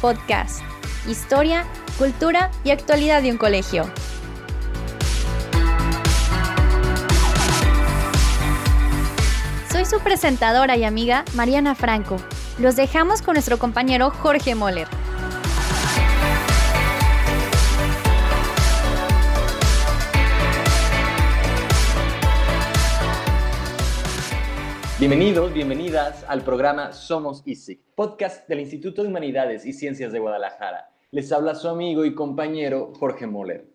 Podcast. Historia, cultura y actualidad de un colegio. Soy su presentadora y amiga Mariana Franco. Los dejamos con nuestro compañero Jorge Moller. Bienvenidos, bienvenidas al programa Somos ISIC, podcast del Instituto de Humanidades y Ciencias de Guadalajara. Les habla su amigo y compañero Jorge Moller.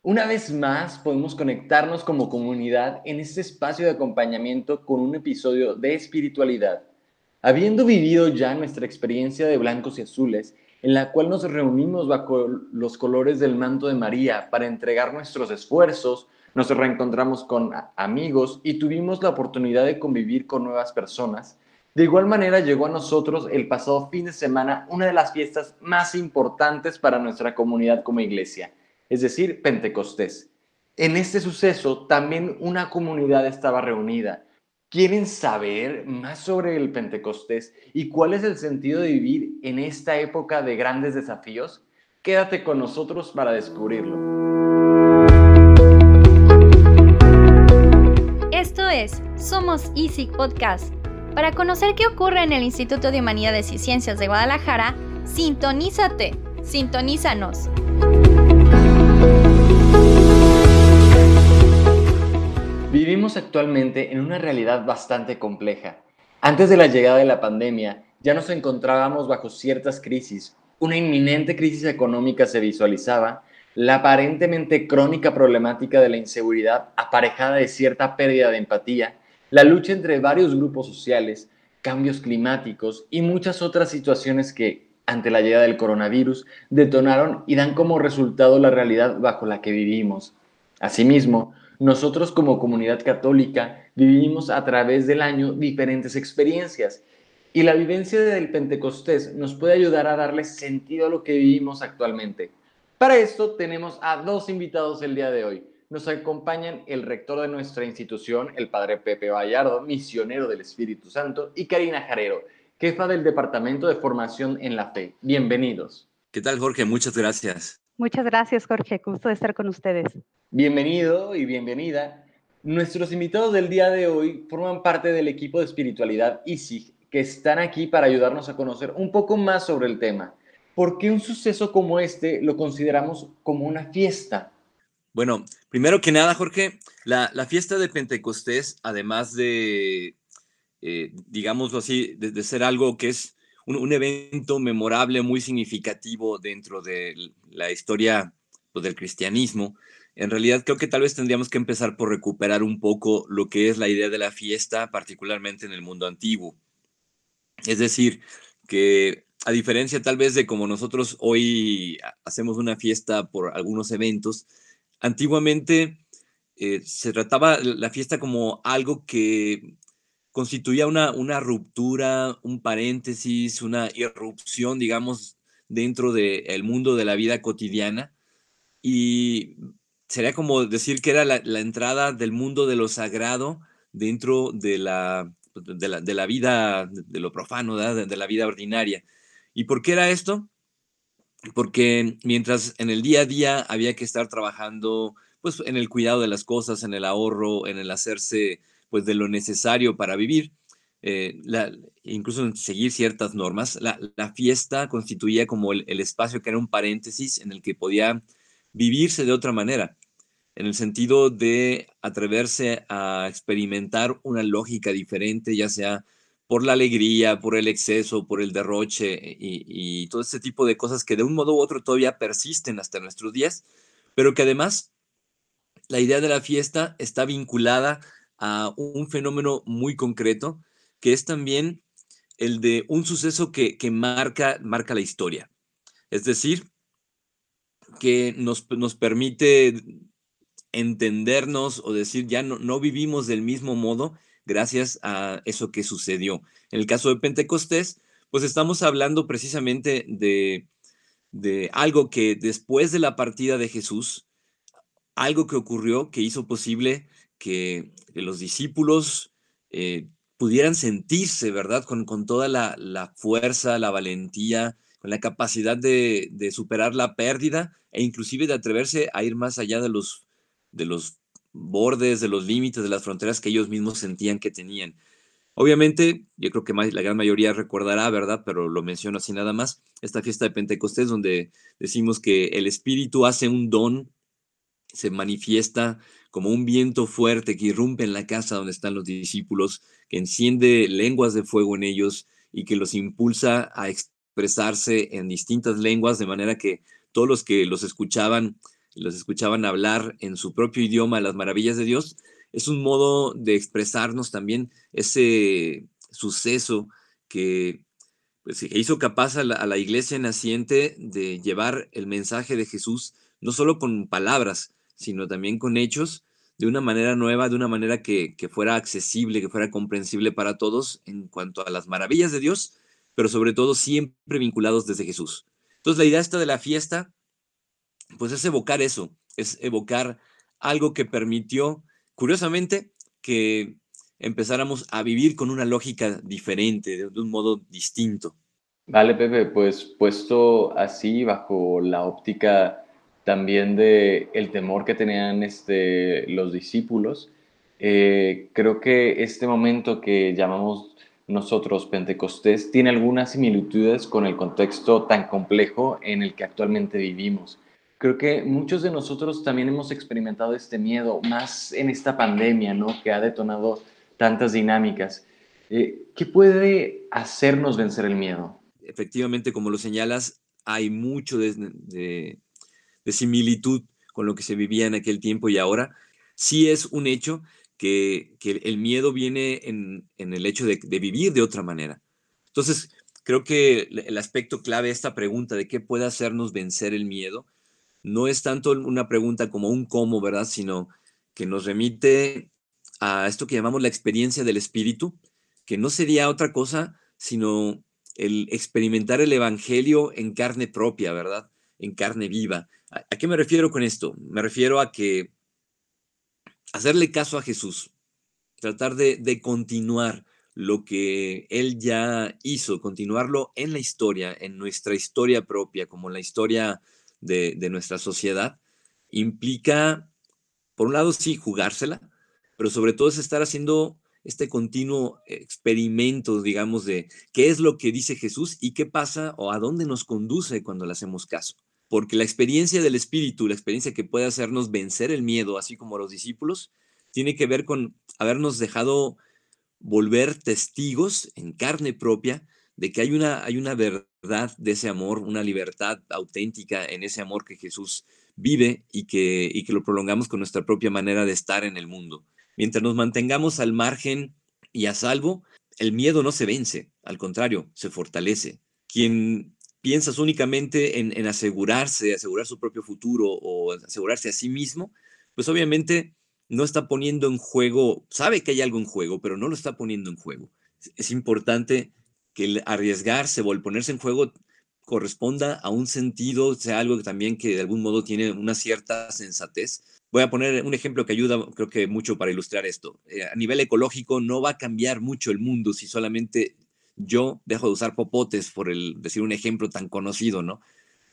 Una vez más podemos conectarnos como comunidad en este espacio de acompañamiento con un episodio de espiritualidad. Habiendo vivido ya nuestra experiencia de blancos y azules, en la cual nos reunimos bajo los colores del manto de María para entregar nuestros esfuerzos, nos reencontramos con amigos y tuvimos la oportunidad de convivir con nuevas personas. De igual manera llegó a nosotros el pasado fin de semana una de las fiestas más importantes para nuestra comunidad como iglesia, es decir, Pentecostés. En este suceso también una comunidad estaba reunida. ¿Quieren saber más sobre el Pentecostés y cuál es el sentido de vivir en esta época de grandes desafíos? Quédate con nosotros para descubrirlo. Somos EASY Podcast. Para conocer qué ocurre en el Instituto de Humanidades y Ciencias de Guadalajara, sintonízate, sintonízanos. Vivimos actualmente en una realidad bastante compleja. Antes de la llegada de la pandemia, ya nos encontrábamos bajo ciertas crisis. Una inminente crisis económica se visualizaba la aparentemente crónica problemática de la inseguridad aparejada de cierta pérdida de empatía, la lucha entre varios grupos sociales, cambios climáticos y muchas otras situaciones que, ante la llegada del coronavirus, detonaron y dan como resultado la realidad bajo la que vivimos. Asimismo, nosotros como comunidad católica vivimos a través del año diferentes experiencias y la vivencia del Pentecostés nos puede ayudar a darle sentido a lo que vivimos actualmente. Para esto tenemos a dos invitados el día de hoy. Nos acompañan el rector de nuestra institución, el padre Pepe Vallardo, misionero del Espíritu Santo, y Karina Jarero, jefa del Departamento de Formación en la Fe. Bienvenidos. ¿Qué tal, Jorge? Muchas gracias. Muchas gracias, Jorge. Gusto de estar con ustedes. Bienvenido y bienvenida. Nuestros invitados del día de hoy forman parte del equipo de espiritualidad ISIG, que están aquí para ayudarnos a conocer un poco más sobre el tema. ¿por qué un suceso como este lo consideramos como una fiesta? Bueno, primero que nada, Jorge, la, fiesta de Pentecostés, además de, eh, así, de, ser algo que es un, evento memorable, muy significativo dentro de la historia pues, del cristianismo, en realidad creo que tal vez tendríamos que empezar por recuperar un poco lo que es la idea de la fiesta, particularmente en el mundo antiguo. Es decir, que a diferencia tal vez de como nosotros hoy hacemos una fiesta por algunos eventos, antiguamente eh, se trataba la fiesta como algo que constituía una, ruptura, un paréntesis, una irrupción, digamos, dentro del mundo de la vida cotidiana. Y sería como decir que era la, entrada del mundo de lo sagrado dentro de la, de la, vida, de lo profano, de la vida ordinaria. ¿Y por qué era esto? Porque mientras en el día a día había que estar trabajando pues en el cuidado de las cosas, en el ahorro, en el hacerse pues de lo necesario para vivir, eh, incluso en seguir ciertas normas, la, fiesta constituía como el, espacio que era un paréntesis en el que podía vivirse de otra manera, en el sentido de atreverse a experimentar una lógica diferente, ya sea por la alegría, por el exceso, por el derroche y, todo ese tipo de cosas que de un modo u otro todavía persisten hasta nuestros días, pero que además la idea de la fiesta está vinculada a un fenómeno muy concreto, que es también el de un suceso que, marca, marca la historia. Es decir, que nos, nos permite entendernos o decir, ya no, no vivimos del mismo modo gracias a eso que sucedió. En el caso de Pentecostés, pues estamos hablando precisamente de, algo que después de la partida de Jesús, algo que ocurrió que hizo posible que los discípulos eh, pudieran sentirse, ¿verdad? Con, con toda la, fuerza, la valentía, con la capacidad de, superar la pérdida e inclusive de atreverse a ir más allá de los, de los bordes, de los límites, de las fronteras que ellos mismos sentían que tenían. Obviamente, yo creo que la gran mayoría recordará, ¿verdad? Pero lo menciono así nada más, esta fiesta de Pentecostés donde decimos que el Espíritu hace un don, se manifiesta como un viento fuerte que irrumpe en la casa donde están los discípulos, que enciende lenguas de fuego en ellos y que los impulsa a expresarse en distintas lenguas, de manera que todos los que los escuchaban, los escuchaban hablar en su propio idioma las maravillas de Dios, es un modo de expresarnos también ese suceso que pues, hizo capaz a la, a la, iglesia naciente de llevar el mensaje de Jesús, no solo con palabras, sino también con hechos, de una manera nueva, de una manera que, que fuera accesible, que fuera comprensible para todos en cuanto a las maravillas de Dios, pero sobre todo siempre vinculados desde Jesús. Entonces la idea esta de la fiesta, pues es evocar eso, es evocar algo que permitió curiosamente, que empezáramos a vivir con una lógica diferente, de, un modo distinto. Vale, Pepe, pues puesto así bajo la óptica también de el temor que tenían este, los discípulos, eh, creo que este momento que llamamos nosotros Pentecostés tiene algunas similitudes con el contexto tan complejo en el que actualmente vivimos creo que muchos de nosotros también hemos experimentado este miedo, más en esta pandemia, ¿no? Que ha detonado tantas dinámicas. Eh, ¿Qué puede hacernos vencer el miedo? Efectivamente, como lo señalas, hay mucho de, similitud con lo que se vivía en aquel tiempo y ahora. Sí es un hecho que, el miedo viene en, el hecho de, de, vivir de otra manera. Entonces, creo que el aspecto clave de esta pregunta de qué puede hacernos vencer el miedo no es tanto una pregunta como un cómo, ¿verdad? Sino que nos remite a esto que llamamos la experiencia del espíritu, que no sería otra cosa sino el experimentar el evangelio en carne propia, ¿verdad? En carne viva. ¿A, qué me refiero con esto? Me refiero a que hacerle caso a Jesús, tratar de, de continuar lo que él ya hizo, continuarlo en la historia, en nuestra historia propia, como la historia de, nuestra sociedad, implica, por un lado, sí, jugársela, pero sobre todo es estar haciendo este continuo experimento, digamos, de qué es lo que dice Jesús y qué pasa o a dónde nos conduce cuando le hacemos caso. Porque la experiencia del Espíritu, la experiencia que puede hacernos vencer el miedo, así como los discípulos, tiene que ver con habernos dejado volver testigos en carne propia de que hay una, hay una verdad de ese amor, una libertad auténtica en ese amor que Jesús vive y que, y que lo prolongamos con nuestra propia manera de estar en el mundo. Mientras nos mantengamos al margen y a salvo, el miedo no se vence, al contrario, se fortalece. Quien piensas únicamente en, en asegurarse, asegurar su propio futuro o asegurarse a sí mismo, pues obviamente no está poniendo en juego, sabe que hay algo en juego, pero no lo está poniendo en juego. Es importante que el arriesgarse o el ponerse en juego corresponda a un sentido, sea algo que también que de algún modo tiene una cierta sensatez. Voy a poner un ejemplo que ayuda, creo que mucho para ilustrar esto. Eh, a nivel ecológico no va a cambiar mucho el mundo si solamente yo dejo de usar popotes, por el decir un ejemplo tan conocido, ¿no?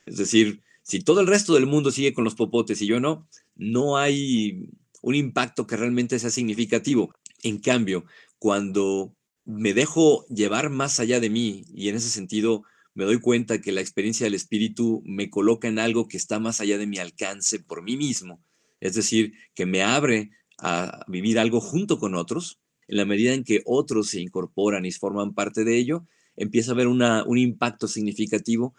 Es decir, si todo el resto del mundo sigue con los popotes y yo no, no hay un impacto que realmente sea significativo. En cambio, cuando me dejo llevar más allá de mí y en ese sentido me doy cuenta que la experiencia del espíritu me coloca en algo que está más allá de mi alcance por mí mismo. Es decir, que me abre a vivir algo junto con otros. En la medida en que otros se incorporan y forman parte de ello, empieza a haber una, un impacto significativo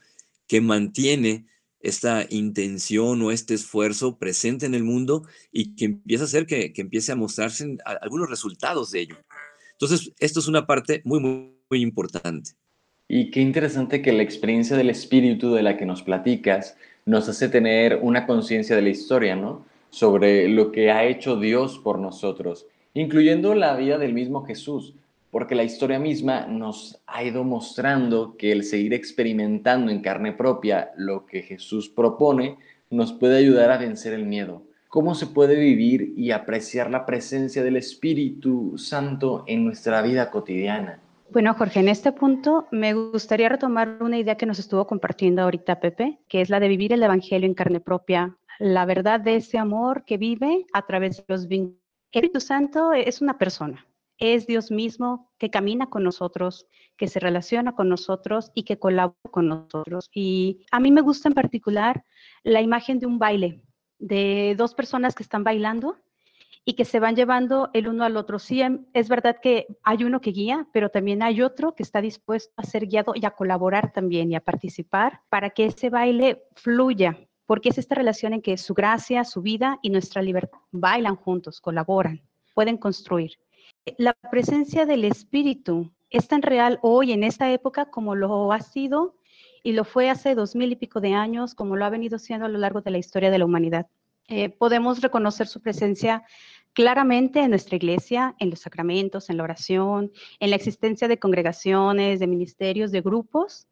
que mantiene esta intención o este esfuerzo presente en el mundo y que empieza a hacer que, que empiece a mostrarse algunos resultados de ello. Entonces, esto es una parte muy, muy, importante. Y qué interesante que la experiencia del espíritu de la que nos platicas nos hace tener una conciencia de la historia, ¿no? Sobre lo que ha hecho Dios por nosotros, incluyendo la vida del mismo Jesús, porque la historia misma nos ha ido mostrando que el seguir experimentando en carne propia lo que Jesús propone nos puede ayudar a vencer el miedo, cómo se puede vivir y apreciar la presencia del Espíritu Santo en nuestra vida cotidiana. Bueno, Jorge, en este punto me gustaría retomar una idea que nos estuvo compartiendo ahorita Pepe, que es la de vivir el Evangelio en carne propia, la verdad de ese amor que vive a través de los vínculos. El Espíritu Santo es una persona, es Dios mismo que camina con nosotros, que se relaciona con nosotros y que colabora con nosotros. Y a mí me gusta en particular la imagen de un baile, de dos personas que están bailando y que se van llevando el uno al otro. Sí, em, es verdad que hay uno que guía, pero también hay otro que está dispuesto a ser guiado y a colaborar también y a participar para que ese baile fluya, porque es esta relación en que su gracia, su vida y nuestra libertad bailan juntos, colaboran, pueden construir. La presencia del Espíritu es tan real hoy en esta época como lo ha sido y lo fue hace dos mil y pico de años, como lo ha venido siendo a lo largo de la historia de la humanidad. Eh, podemos reconocer su presencia claramente en nuestra iglesia, en los sacramentos, en la oración, en la existencia de congregaciones, de ministerios, de grupos,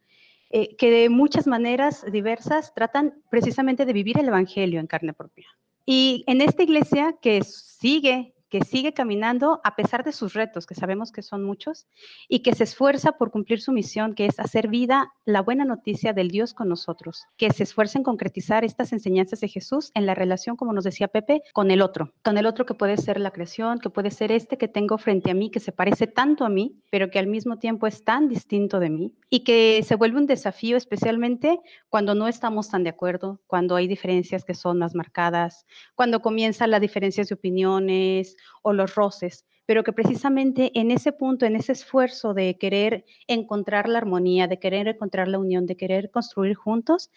eh, que de muchas maneras diversas tratan precisamente de vivir el Evangelio en carne propia. Y en esta iglesia que sigue que sigue caminando a pesar de sus retos, que sabemos que son muchos, y que se esfuerza por cumplir su misión, que es hacer vida la buena noticia del Dios con nosotros, que se esfuerza en concretizar estas enseñanzas de Jesús en la relación, como nos decía Pepe, con el otro, con el otro que puede ser la creación, que puede ser este que tengo frente a mí, que se parece tanto a mí, pero que al mismo tiempo es tan distinto de mí, y que se vuelve un desafío especialmente cuando no estamos tan de acuerdo, cuando hay diferencias que son más marcadas, cuando comienzan las diferencias de opiniones, o los roces, pero que precisamente en ese punto, en ese esfuerzo de querer encontrar la armonía, de querer encontrar la unión, de querer construir juntos,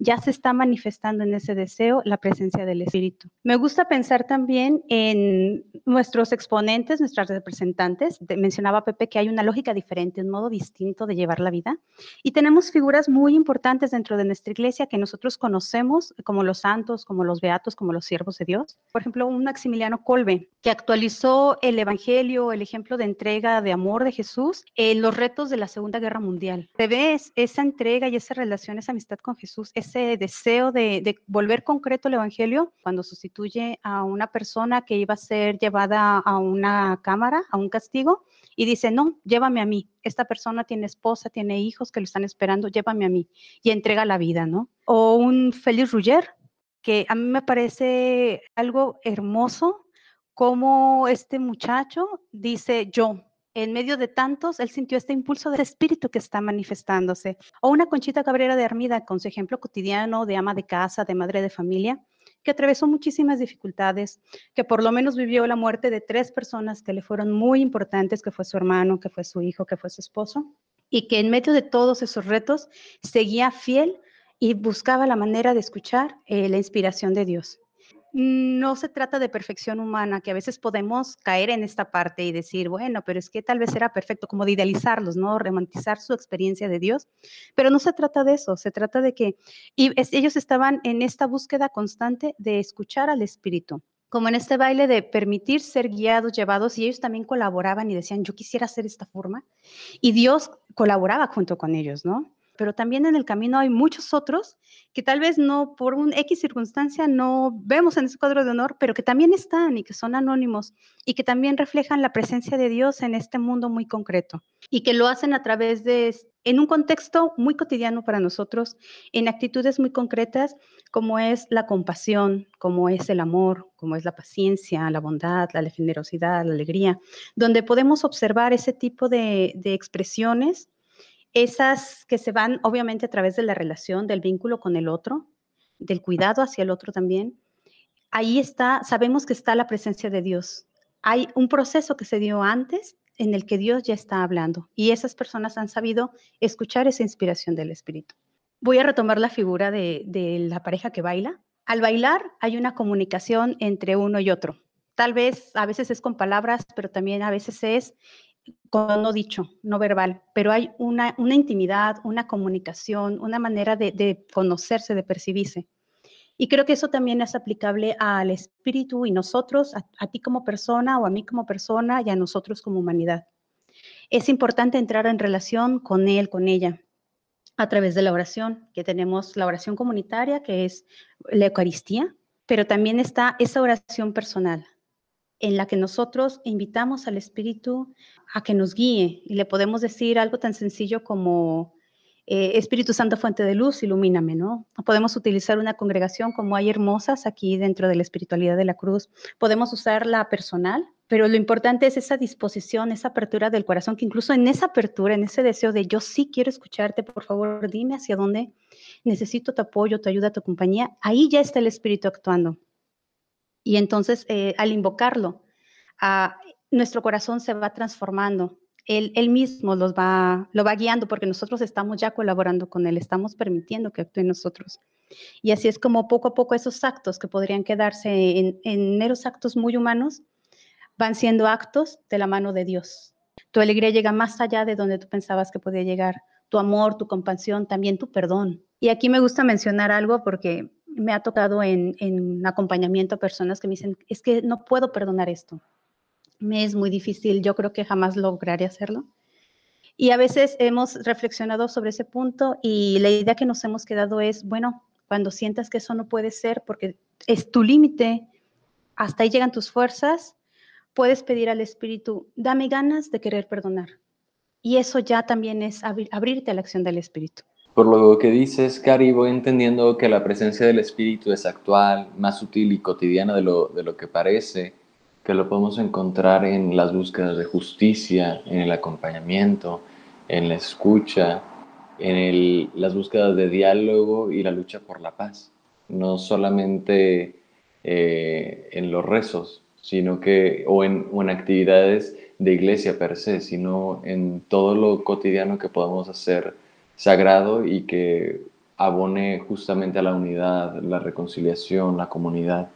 ya se está manifestando en ese deseo la presencia del Espíritu. Me gusta pensar también en nuestros exponentes, nuestras representantes. mencionaba Pepe que hay una lógica diferente, un modo distinto de llevar la vida. Y tenemos figuras muy importantes dentro de nuestra iglesia que nosotros conocemos, como los santos, como los beatos, como los siervos de Dios. Por ejemplo, un Maximiliano Colbe, que actualizó el Evangelio, el ejemplo de entrega, de amor de Jesús en los retos de la Segunda Guerra Mundial. Se ve esa entrega y esa relación, esa amistad con Jesús, es ese deseo de, volver concreto el Evangelio cuando sustituye a una persona que iba a ser llevada a una cámara, a un castigo, y dice, no, llévame a mí. Esta persona tiene esposa, tiene hijos que lo están esperando, llévame a mí. Y entrega la vida, ¿no? O un Félix Rugger, que a mí me parece algo hermoso, como este muchacho dice, yo, en medio de tantos, él sintió este impulso de espíritu que está manifestándose. O una Conchita Cabrera de Armida, con su ejemplo cotidiano de ama de casa, de madre de familia, que atravesó muchísimas dificultades, que por lo menos vivió la muerte de tres personas que le fueron muy importantes, que fue su hermano, que fue su hijo, que fue su esposo, y que en medio de todos esos retos seguía fiel y buscaba la manera de escuchar eh, la inspiración de Dios no se trata de perfección humana, que a veces podemos caer en esta parte y decir, bueno, pero es que tal vez era perfecto, como de idealizarlos, ¿no? Romantizar su experiencia de Dios, pero no se trata de eso, se trata de que ellos estaban en esta búsqueda constante de escuchar al Espíritu, como en este baile de permitir ser guiados, llevados, y ellos también colaboraban y decían, yo quisiera hacer esta forma, y Dios colaboraba junto con ellos, ¿no? Pero también en el camino hay muchos otros que tal vez no por un X circunstancia no vemos en ese cuadro de honor, pero que también están y que son anónimos y que también reflejan la presencia de Dios en este mundo muy concreto y que lo hacen a través de, en un contexto muy cotidiano para nosotros, en actitudes muy concretas como es la compasión, como es el amor, como es la paciencia, la bondad, la generosidad, la alegría, donde podemos observar ese tipo de, de expresiones esas que se van obviamente a través de la relación, del vínculo con el otro, del cuidado hacia el otro también. Ahí está, sabemos que está la presencia de Dios. Hay un proceso que se dio antes en el que Dios ya está hablando y esas personas han sabido escuchar esa inspiración del Espíritu. Voy a retomar la figura de, la pareja que baila. Al bailar hay una comunicación entre uno y otro. Tal vez a veces es con palabras, pero también a veces es con no dicho, no verbal, pero hay una, una intimidad, una comunicación, una manera de, conocerse, de percibirse. Y creo que eso también es aplicable al espíritu y nosotros, a, ti como persona o a mí como persona y a nosotros como humanidad. Es importante entrar en relación con él, con ella, a través de la oración, que tenemos la oración comunitaria, que es la Eucaristía, pero también está esa oración personal, en la que nosotros invitamos al Espíritu a que nos guíe y le podemos decir algo tan sencillo como eh, Espíritu Santo, fuente de luz, ilumíname, ¿no? Podemos utilizar una congregación como hay hermosas aquí dentro de la espiritualidad de la cruz. Podemos usar la personal, pero lo importante es esa disposición, esa apertura del corazón, que incluso en esa apertura, en ese deseo de yo sí quiero escucharte, por favor, dime hacia dónde necesito tu apoyo, tu ayuda, tu compañía, ahí ya está el Espíritu actuando. Y entonces, eh, al invocarlo, a, nuestro corazón se va transformando. Él, él, mismo los va, lo va guiando porque nosotros estamos ya colaborando con Él, estamos permitiendo que actúe en nosotros. Y así es como poco a poco esos actos que podrían quedarse en, en meros actos muy humanos van siendo actos de la mano de Dios. Tu alegría llega más allá de donde tú pensabas que podía llegar. Tu amor, tu compasión, también tu perdón. Y aquí me gusta mencionar algo porque me ha tocado en, en acompañamiento a personas que me dicen, es que no puedo perdonar esto. Me es muy difícil, yo creo que jamás lograré hacerlo. Y a veces hemos reflexionado sobre ese punto y la idea que nos hemos quedado es, bueno, cuando sientas que eso no puede ser porque es tu límite, hasta ahí llegan tus fuerzas, puedes pedir al Espíritu, dame ganas de querer perdonar. Y eso ya también es abrirte a la acción del Espíritu. Por lo que dices, Cari, voy entendiendo que la presencia del Espíritu es actual, más sutil y cotidiana de lo, de lo que parece, que lo podemos encontrar en las búsquedas de justicia, en el acompañamiento, en la escucha, en el, las búsquedas de diálogo y la lucha por la paz. No solamente eh, en los rezos, sino que, o en, o en actividades de iglesia per se, sino en todo lo cotidiano que podemos hacer sagrado y que abone justamente a la unidad, la reconciliación, la comunidad.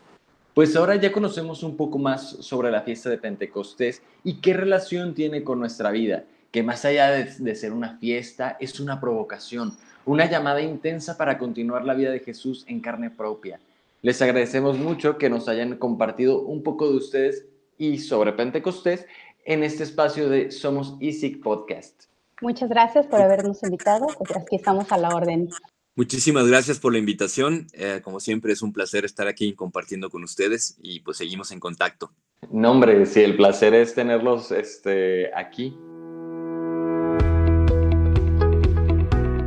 Pues ahora ya conocemos un poco más sobre la fiesta de Pentecostés y qué relación tiene con nuestra vida, que más allá de, ser una fiesta, es una provocación, una llamada intensa para continuar la vida de Jesús en carne propia. Les agradecemos mucho que nos hayan compartido un poco de ustedes y sobre Pentecostés en este espacio de Somos ISIC Podcast. Muchas gracias por habernos invitado. Pues aquí estamos a la orden. Muchísimas gracias por la invitación. Eh, como siempre es un placer estar aquí compartiendo con ustedes y pues seguimos en contacto. No, hombre, sí, el placer es tenerlos este, aquí.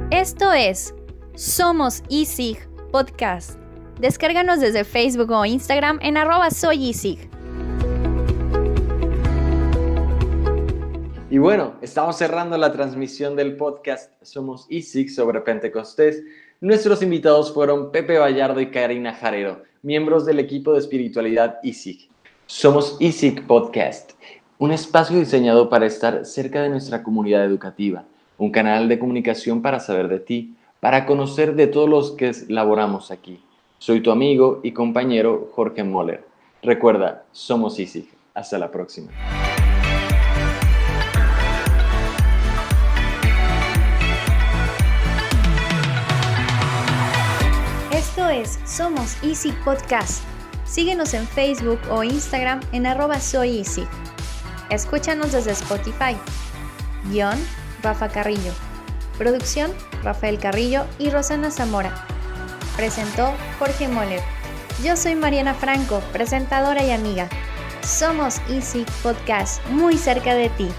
Esto es Somos ISIG Podcast. Descárganos desde Facebook o Instagram en arroba soy Y bueno, estamos cerrando la transmisión del podcast Somos ISIC sobre Pentecostés. Nuestros invitados fueron Pepe Vallardo y Karina Jarero, miembros del equipo de espiritualidad ISIC. Somos ISIC Podcast, un espacio diseñado para estar cerca de nuestra comunidad educativa, un canal de comunicación para saber de ti, para conocer de todos los que laboramos aquí. Soy tu amigo y compañero Jorge Moller. Recuerda, somos ISIC. Hasta la próxima. Somos Easy Podcast. Síguenos en Facebook o Instagram en arroba soy. Escúchanos desde Spotify. Guión, Rafa Carrillo. Producción, Rafael Carrillo y Rosana Zamora. Presentó Jorge Moller. Yo soy Mariana Franco, presentadora y amiga. Somos Easy Podcast, muy cerca de ti.